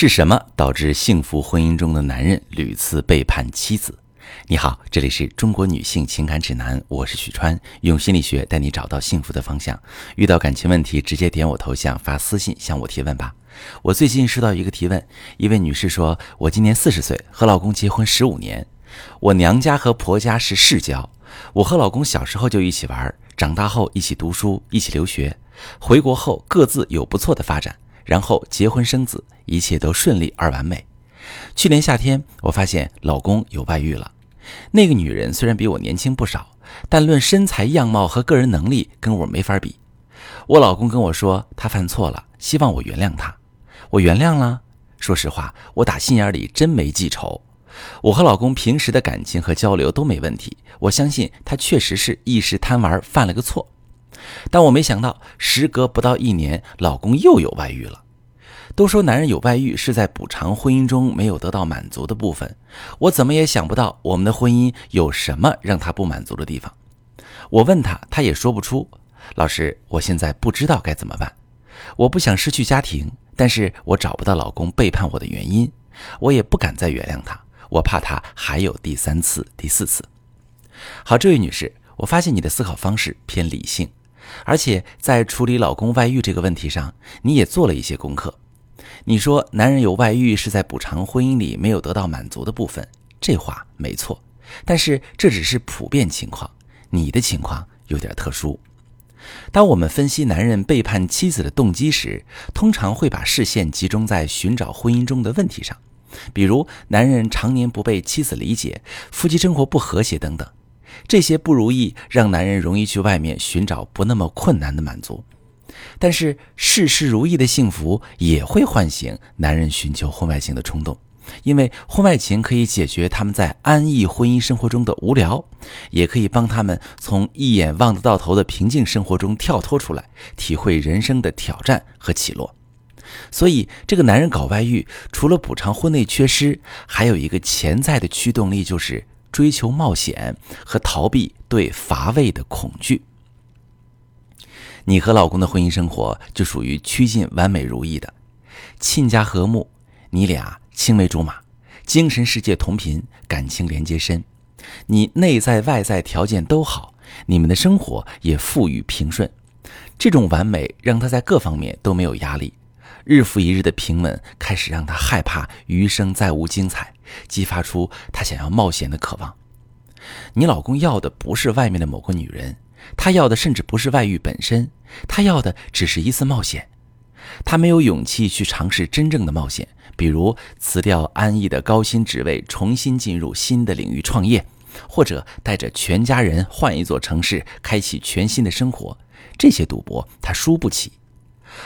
是什么导致幸福婚姻中的男人屡次背叛妻子？你好，这里是中国女性情感指南，我是许川，用心理学带你找到幸福的方向。遇到感情问题，直接点我头像发私信向我提问吧。我最近收到一个提问，一位女士说：“我今年四十岁，和老公结婚十五年，我娘家和婆家是世交，我和老公小时候就一起玩，长大后一起读书，一起留学，回国后各自有不错的发展。”然后结婚生子，一切都顺利而完美。去年夏天，我发现老公有外遇了。那个女人虽然比我年轻不少，但论身材样貌和个人能力，跟我没法比。我老公跟我说他犯错了，希望我原谅他。我原谅了。说实话，我打心眼里真没记仇。我和老公平时的感情和交流都没问题。我相信他确实是一时贪玩犯了个错。但我没想到，时隔不到一年，老公又有外遇了。都说男人有外遇是在补偿婚姻中没有得到满足的部分，我怎么也想不到我们的婚姻有什么让他不满足的地方。我问他，他也说不出。老师，我现在不知道该怎么办。我不想失去家庭，但是我找不到老公背叛我的原因，我也不敢再原谅他，我怕他还有第三次、第四次。好，这位女士，我发现你的思考方式偏理性。而且在处理老公外遇这个问题上，你也做了一些功课。你说男人有外遇是在补偿婚姻里没有得到满足的部分，这话没错。但是这只是普遍情况，你的情况有点特殊。当我们分析男人背叛妻子的动机时，通常会把视线集中在寻找婚姻中的问题上，比如男人常年不被妻子理解，夫妻生活不和谐等等。这些不如意让男人容易去外面寻找不那么困难的满足，但是事事如意的幸福也会唤醒男人寻求婚外情的冲动，因为婚外情可以解决他们在安逸婚姻生活中的无聊，也可以帮他们从一眼望得到头的平静生活中跳脱出来，体会人生的挑战和起落。所以，这个男人搞外遇，除了补偿婚内缺失，还有一个潜在的驱动力就是。追求冒险和逃避对乏味的恐惧。你和老公的婚姻生活就属于趋近完美如意的，亲家和睦，你俩青梅竹马，精神世界同频，感情连接深。你内在外在条件都好，你们的生活也富裕平顺。这种完美让他在各方面都没有压力。日复一日的平稳开始让他害怕余生再无精彩，激发出他想要冒险的渴望。你老公要的不是外面的某个女人，他要的甚至不是外遇本身，他要的只是一次冒险。他没有勇气去尝试真正的冒险，比如辞掉安逸的高薪职位，重新进入新的领域创业，或者带着全家人换一座城市，开启全新的生活。这些赌博他输不起。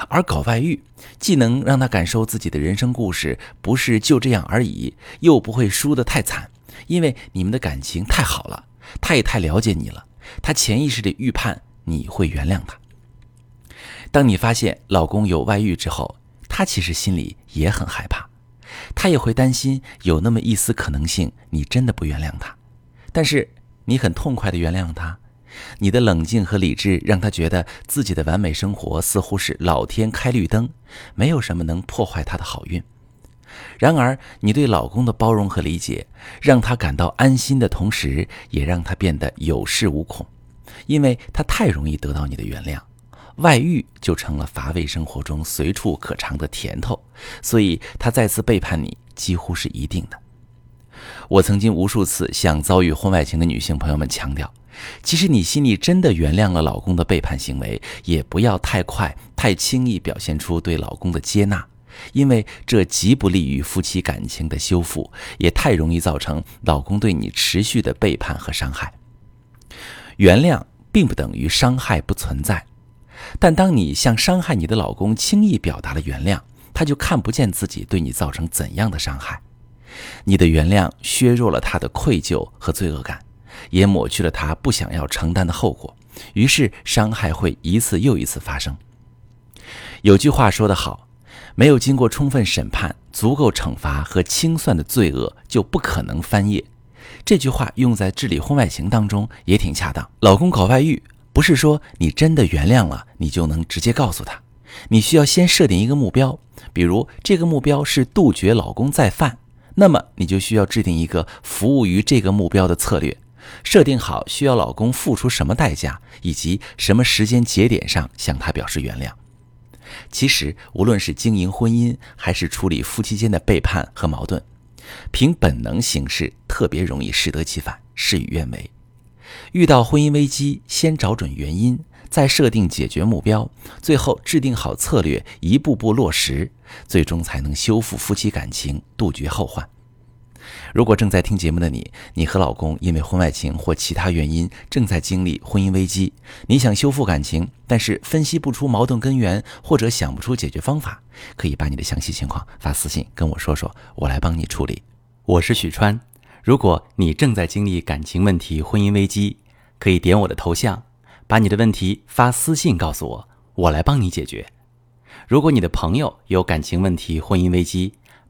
而搞外遇，既能让他感受自己的人生故事不是就这样而已，又不会输得太惨，因为你们的感情太好了，他也太了解你了，他潜意识里预判你会原谅他。当你发现老公有外遇之后，他其实心里也很害怕，他也会担心有那么一丝可能性你真的不原谅他，但是你很痛快的原谅他。你的冷静和理智让他觉得自己的完美生活似乎是老天开绿灯，没有什么能破坏他的好运。然而，你对老公的包容和理解，让他感到安心的同时，也让他变得有恃无恐，因为他太容易得到你的原谅，外遇就成了乏味生活中随处可尝的甜头，所以他再次背叛你几乎是一定的。我曾经无数次向遭遇婚外情的女性朋友们强调。其实你心里真的原谅了老公的背叛行为，也不要太快、太轻易表现出对老公的接纳，因为这极不利于夫妻感情的修复，也太容易造成老公对你持续的背叛和伤害。原谅并不等于伤害不存在，但当你向伤害你的老公轻易表达了原谅，他就看不见自己对你造成怎样的伤害，你的原谅削弱了他的愧疚和罪恶感。也抹去了他不想要承担的后果，于是伤害会一次又一次发生。有句话说得好，没有经过充分审判、足够惩罚和清算的罪恶就不可能翻页。这句话用在治理婚外情当中也挺恰当。老公搞外遇，不是说你真的原谅了，你就能直接告诉他，你需要先设定一个目标，比如这个目标是杜绝老公再犯，那么你就需要制定一个服务于这个目标的策略，设定好需要老公付出什么代价，以及什么时间节点上向他表示原谅。其实，无论是经营婚姻，还是处理夫妻间的背叛和矛盾，凭本能行事特别容易适得其反，事与愿违。遇到婚姻危机，先找准原因，再设定解决目标，最后制定好策略，一步步落实，最终才能修复夫妻感情，杜绝后患。如果正在听节目的你，你和老公因为婚外情或其他原因正在经历婚姻危机，你想修复感情，但是分析不出矛盾根源，或者想不出解决方法，可以把你的详细情况发私信跟我说说，我来帮你处理。我是许川，如果你正在经历感情问题、婚姻危机，可以点我的头像，把你的问题发私信告诉我，我来帮你解决。如果你的朋友有感情问题、婚姻危机，